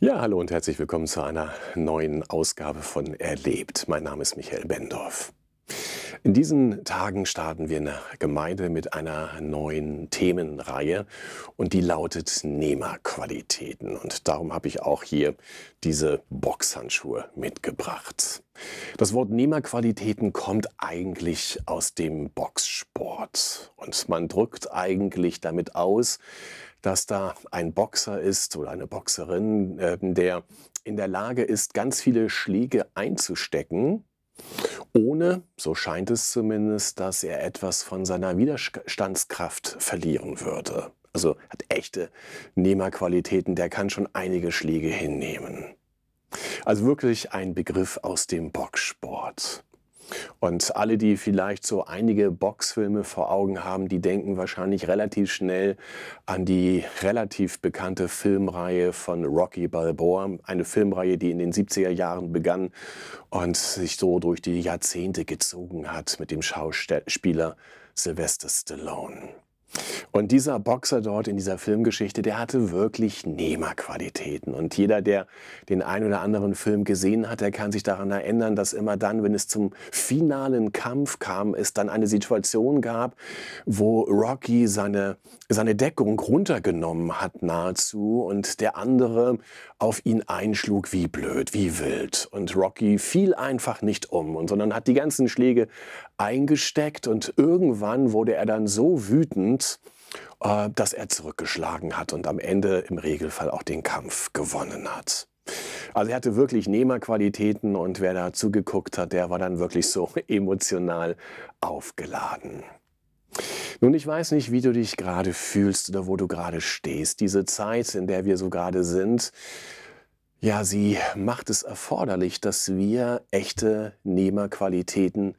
Ja, hallo und herzlich willkommen zu einer neuen Ausgabe von Erlebt. Mein Name ist Michael Bendorf. In diesen Tagen starten wir in der Gemeinde mit einer neuen Themenreihe und die lautet Nehmerqualitäten. Und darum habe ich auch hier diese Boxhandschuhe mitgebracht. Das Wort Nehmerqualitäten kommt eigentlich aus dem Boxsport und man drückt eigentlich damit aus, dass da ein Boxer ist oder eine Boxerin, äh, der in der Lage ist, ganz viele Schläge einzustecken, ohne, so scheint es zumindest, dass er etwas von seiner Widerstandskraft verlieren würde. Also hat echte Nehmerqualitäten, der kann schon einige Schläge hinnehmen. Also wirklich ein Begriff aus dem Boxsport. Und alle, die vielleicht so einige Boxfilme vor Augen haben, die denken wahrscheinlich relativ schnell an die relativ bekannte Filmreihe von Rocky Balboa. Eine Filmreihe, die in den 70er Jahren begann und sich so durch die Jahrzehnte gezogen hat mit dem Schauspieler Sylvester Stallone. Und dieser Boxer dort in dieser Filmgeschichte, der hatte wirklich Nehmerqualitäten. Und jeder, der den einen oder anderen Film gesehen hat, der kann sich daran erinnern, dass immer dann, wenn es zum finalen Kampf kam, es dann eine Situation gab, wo Rocky seine, seine Deckung runtergenommen hat nahezu und der andere auf ihn einschlug wie blöd, wie wild. Und Rocky fiel einfach nicht um, sondern hat die ganzen Schläge eingesteckt und irgendwann wurde er dann so wütend, äh, dass er zurückgeschlagen hat und am Ende im Regelfall auch den Kampf gewonnen hat. Also er hatte wirklich Nehmerqualitäten und wer da zugeguckt hat, der war dann wirklich so emotional aufgeladen. Nun, ich weiß nicht, wie du dich gerade fühlst oder wo du gerade stehst. Diese Zeit, in der wir so gerade sind, ja, sie macht es erforderlich, dass wir echte Nehmerqualitäten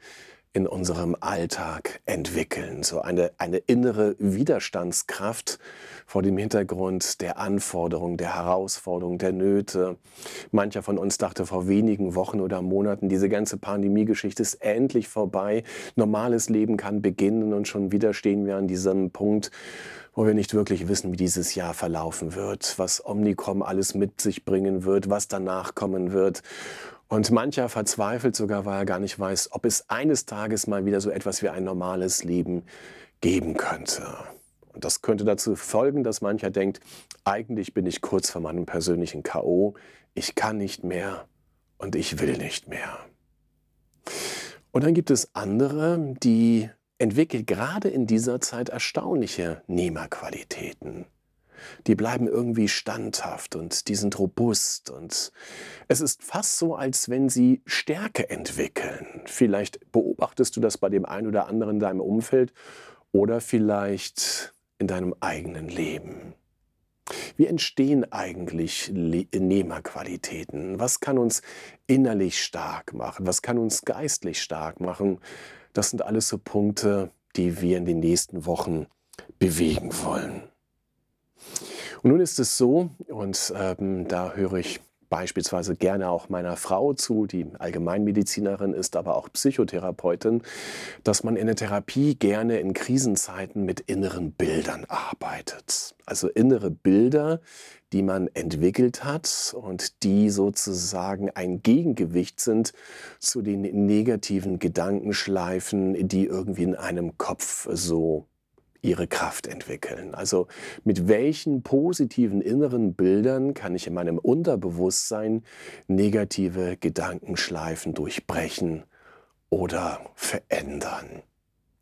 in unserem Alltag entwickeln. So eine, eine innere Widerstandskraft vor dem Hintergrund der Anforderungen, der Herausforderungen, der Nöte. Mancher von uns dachte vor wenigen Wochen oder Monaten, diese ganze Pandemiegeschichte ist endlich vorbei. Normales Leben kann beginnen und schon wieder stehen wir an diesem Punkt, wo wir nicht wirklich wissen, wie dieses Jahr verlaufen wird, was Omnicom alles mit sich bringen wird, was danach kommen wird. Und mancher verzweifelt sogar, weil er gar nicht weiß, ob es eines Tages mal wieder so etwas wie ein normales Leben geben könnte. Und das könnte dazu folgen, dass mancher denkt, eigentlich bin ich kurz vor meinem persönlichen KO, ich kann nicht mehr und ich will nicht mehr. Und dann gibt es andere, die entwickeln gerade in dieser Zeit erstaunliche Nehmerqualitäten die bleiben irgendwie standhaft und die sind robust und es ist fast so, als wenn sie Stärke entwickeln. Vielleicht beobachtest du das bei dem einen oder anderen in deinem Umfeld oder vielleicht in deinem eigenen Leben. Wie entstehen eigentlich Nehmerqualitäten? Was kann uns innerlich stark machen? Was kann uns geistlich stark machen? Das sind alles so Punkte, die wir in den nächsten Wochen bewegen wollen. Und nun ist es so, und ähm, da höre ich beispielsweise gerne auch meiner Frau zu, die Allgemeinmedizinerin ist, aber auch Psychotherapeutin, dass man in der Therapie gerne in Krisenzeiten mit inneren Bildern arbeitet. Also innere Bilder, die man entwickelt hat und die sozusagen ein Gegengewicht sind zu den negativen Gedankenschleifen, die irgendwie in einem Kopf so ihre Kraft entwickeln. Also mit welchen positiven inneren Bildern kann ich in meinem Unterbewusstsein negative Gedankenschleifen durchbrechen oder verändern.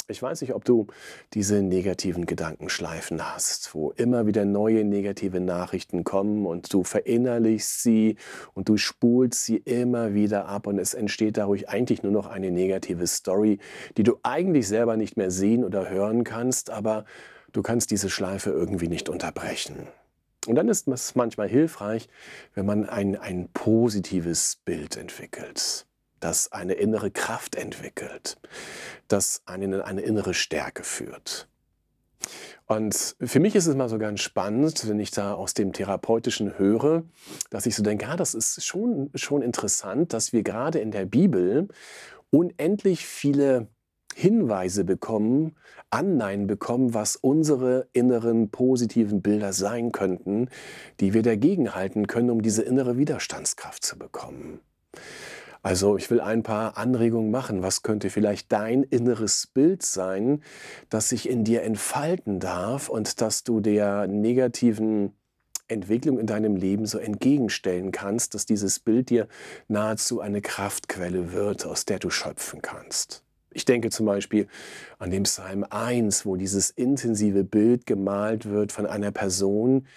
Ich weiß nicht, ob du diese negativen Gedankenschleifen hast, wo immer wieder neue negative Nachrichten kommen und du verinnerlichst sie und du spulst sie immer wieder ab und es entsteht dadurch eigentlich nur noch eine negative Story, die du eigentlich selber nicht mehr sehen oder hören kannst, aber du kannst diese Schleife irgendwie nicht unterbrechen. Und dann ist es manchmal hilfreich, wenn man ein, ein positives Bild entwickelt das eine innere Kraft entwickelt, das einen in eine innere Stärke führt. Und für mich ist es mal so ganz spannend, wenn ich da aus dem Therapeutischen höre, dass ich so denke, ah, das ist schon, schon interessant, dass wir gerade in der Bibel unendlich viele Hinweise bekommen, Anleihen bekommen, was unsere inneren positiven Bilder sein könnten, die wir dagegenhalten können, um diese innere Widerstandskraft zu bekommen. Also ich will ein paar Anregungen machen. Was könnte vielleicht dein inneres Bild sein, das sich in dir entfalten darf und dass du der negativen Entwicklung in deinem Leben so entgegenstellen kannst, dass dieses Bild dir nahezu eine Kraftquelle wird, aus der du schöpfen kannst. Ich denke zum Beispiel an den Psalm 1, wo dieses intensive Bild gemalt wird von einer Person,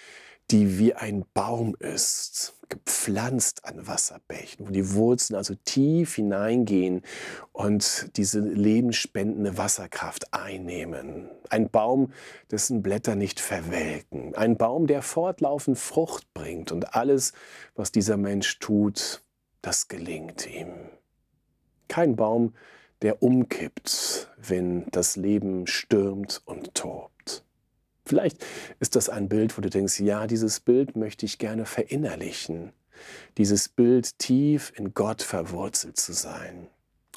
die wie ein Baum ist, gepflanzt an Wasserbächen, wo die Wurzeln also tief hineingehen und diese lebensspendende Wasserkraft einnehmen. Ein Baum, dessen Blätter nicht verwelken. Ein Baum, der fortlaufend Frucht bringt und alles, was dieser Mensch tut, das gelingt ihm. Kein Baum, der umkippt, wenn das Leben stürmt und tobt. Vielleicht ist das ein Bild, wo du denkst, ja, dieses Bild möchte ich gerne verinnerlichen. Dieses Bild tief in Gott verwurzelt zu sein.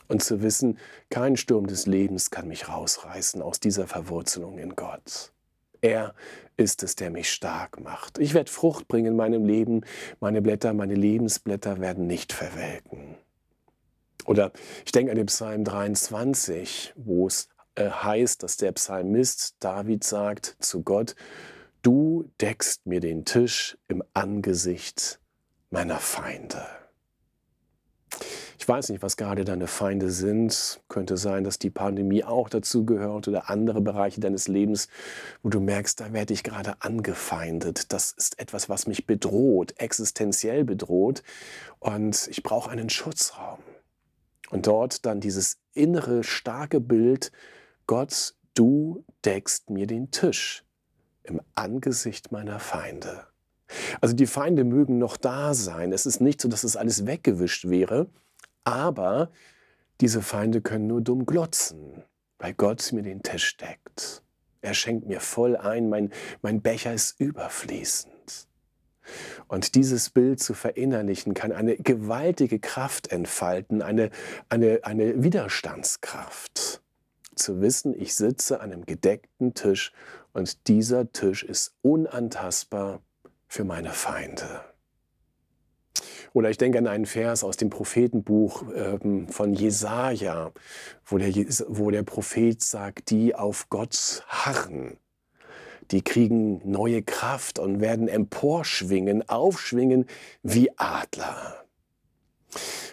Und zu wissen, kein Sturm des Lebens kann mich rausreißen aus dieser Verwurzelung in Gott. Er ist es, der mich stark macht. Ich werde Frucht bringen in meinem Leben. Meine Blätter, meine Lebensblätter werden nicht verwelken. Oder ich denke an den Psalm 23, wo es heißt, dass der Psalmist David sagt zu Gott, du deckst mir den Tisch im Angesicht meiner Feinde. Ich weiß nicht, was gerade deine Feinde sind. Könnte sein, dass die Pandemie auch dazu gehört oder andere Bereiche deines Lebens, wo du merkst, da werde ich gerade angefeindet. Das ist etwas, was mich bedroht, existenziell bedroht. Und ich brauche einen Schutzraum. Und dort dann dieses innere, starke Bild, Gott, du deckst mir den Tisch im Angesicht meiner Feinde. Also die Feinde mögen noch da sein. Es ist nicht so, dass es alles weggewischt wäre, aber diese Feinde können nur dumm glotzen, weil Gott mir den Tisch deckt. Er schenkt mir voll ein, mein, mein Becher ist überfließend. Und dieses Bild zu verinnerlichen, kann eine gewaltige Kraft entfalten, eine, eine, eine Widerstandskraft. Zu wissen, ich sitze an einem gedeckten Tisch und dieser Tisch ist unantastbar für meine Feinde. Oder ich denke an einen Vers aus dem Prophetenbuch ähm, von Jesaja, wo der, wo der Prophet sagt, die auf Gott harren, die kriegen neue Kraft und werden emporschwingen, aufschwingen wie Adler.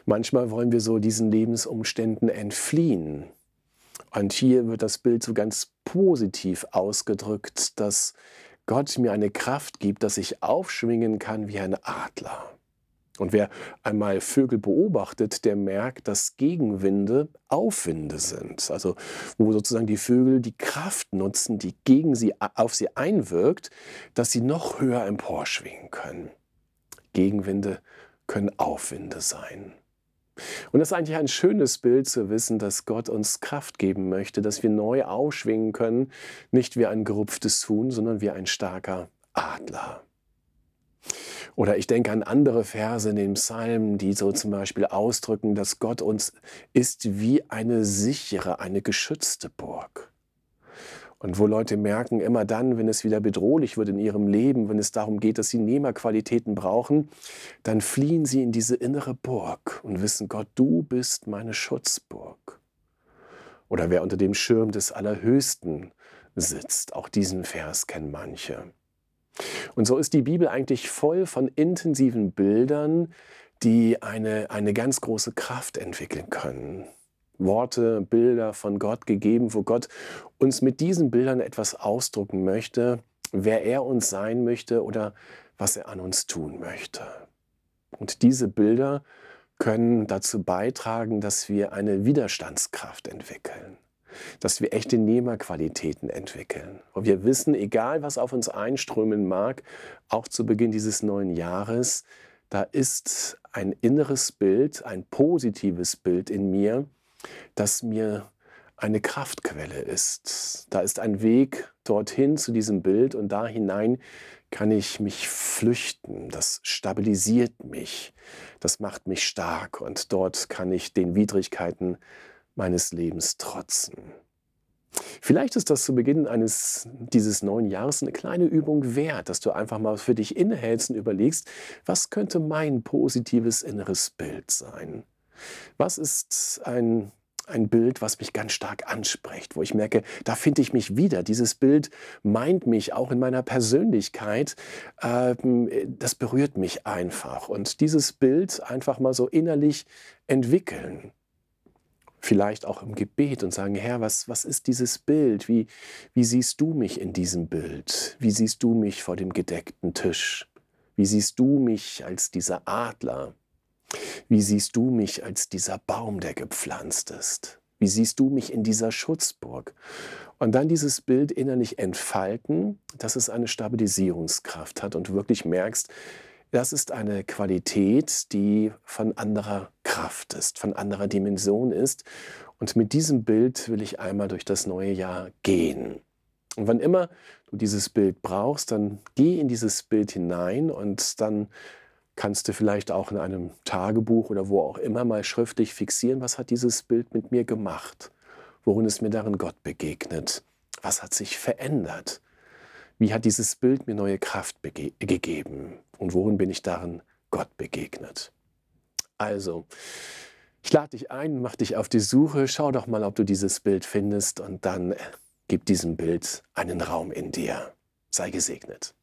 Manchmal wollen wir so diesen Lebensumständen entfliehen. Und hier wird das Bild so ganz positiv ausgedrückt, dass Gott mir eine Kraft gibt, dass ich aufschwingen kann wie ein Adler. Und wer einmal Vögel beobachtet, der merkt, dass Gegenwinde Aufwinde sind. Also wo sozusagen die Vögel die Kraft nutzen, die gegen sie, auf sie einwirkt, dass sie noch höher emporschwingen können. Gegenwinde können Aufwinde sein. Und das ist eigentlich ein schönes Bild zu wissen, dass Gott uns Kraft geben möchte, dass wir neu aufschwingen können, nicht wie ein gerupftes Huhn, sondern wie ein starker Adler. Oder ich denke an andere Verse in den Psalmen, die so zum Beispiel ausdrücken, dass Gott uns ist wie eine sichere, eine geschützte Burg. Und wo Leute merken, immer dann, wenn es wieder bedrohlich wird in ihrem Leben, wenn es darum geht, dass sie Nehmerqualitäten brauchen, dann fliehen sie in diese innere Burg und wissen, Gott, du bist meine Schutzburg. Oder wer unter dem Schirm des Allerhöchsten sitzt, auch diesen Vers kennen manche. Und so ist die Bibel eigentlich voll von intensiven Bildern, die eine, eine ganz große Kraft entwickeln können. Worte, Bilder von Gott gegeben, wo Gott uns mit diesen Bildern etwas ausdrucken möchte, wer er uns sein möchte oder was er an uns tun möchte. Und diese Bilder können dazu beitragen, dass wir eine Widerstandskraft entwickeln dass wir echte Nehmerqualitäten entwickeln. Und wir wissen, egal was auf uns einströmen mag, auch zu Beginn dieses neuen Jahres, da ist ein inneres Bild, ein positives Bild in mir, das mir eine Kraftquelle ist. Da ist ein Weg dorthin zu diesem Bild und da hinein kann ich mich flüchten. Das stabilisiert mich, das macht mich stark und dort kann ich den Widrigkeiten meines Lebens trotzen. Vielleicht ist das zu Beginn eines dieses neuen Jahres eine kleine Übung wert, dass du einfach mal für dich innehältst und überlegst, was könnte mein positives inneres Bild sein? Was ist ein ein Bild, was mich ganz stark anspricht, wo ich merke, da finde ich mich wieder. Dieses Bild meint mich auch in meiner Persönlichkeit. Ähm, das berührt mich einfach. Und dieses Bild einfach mal so innerlich entwickeln vielleicht auch im Gebet und sagen, Herr, was, was ist dieses Bild? Wie, wie siehst du mich in diesem Bild? Wie siehst du mich vor dem gedeckten Tisch? Wie siehst du mich als dieser Adler? Wie siehst du mich als dieser Baum, der gepflanzt ist? Wie siehst du mich in dieser Schutzburg? Und dann dieses Bild innerlich entfalten, dass es eine Stabilisierungskraft hat und wirklich merkst, das ist eine Qualität, die von anderer Kraft ist, von anderer Dimension ist. Und mit diesem Bild will ich einmal durch das neue Jahr gehen. Und wann immer du dieses Bild brauchst, dann geh in dieses Bild hinein und dann kannst du vielleicht auch in einem Tagebuch oder wo auch immer mal schriftlich fixieren, was hat dieses Bild mit mir gemacht? Worin ist mir darin Gott begegnet? Was hat sich verändert? Wie hat dieses Bild mir neue Kraft gegeben? Und worin bin ich darin Gott begegnet? Also, ich lade dich ein, mach dich auf die Suche, schau doch mal, ob du dieses Bild findest und dann gib diesem Bild einen Raum in dir. Sei gesegnet.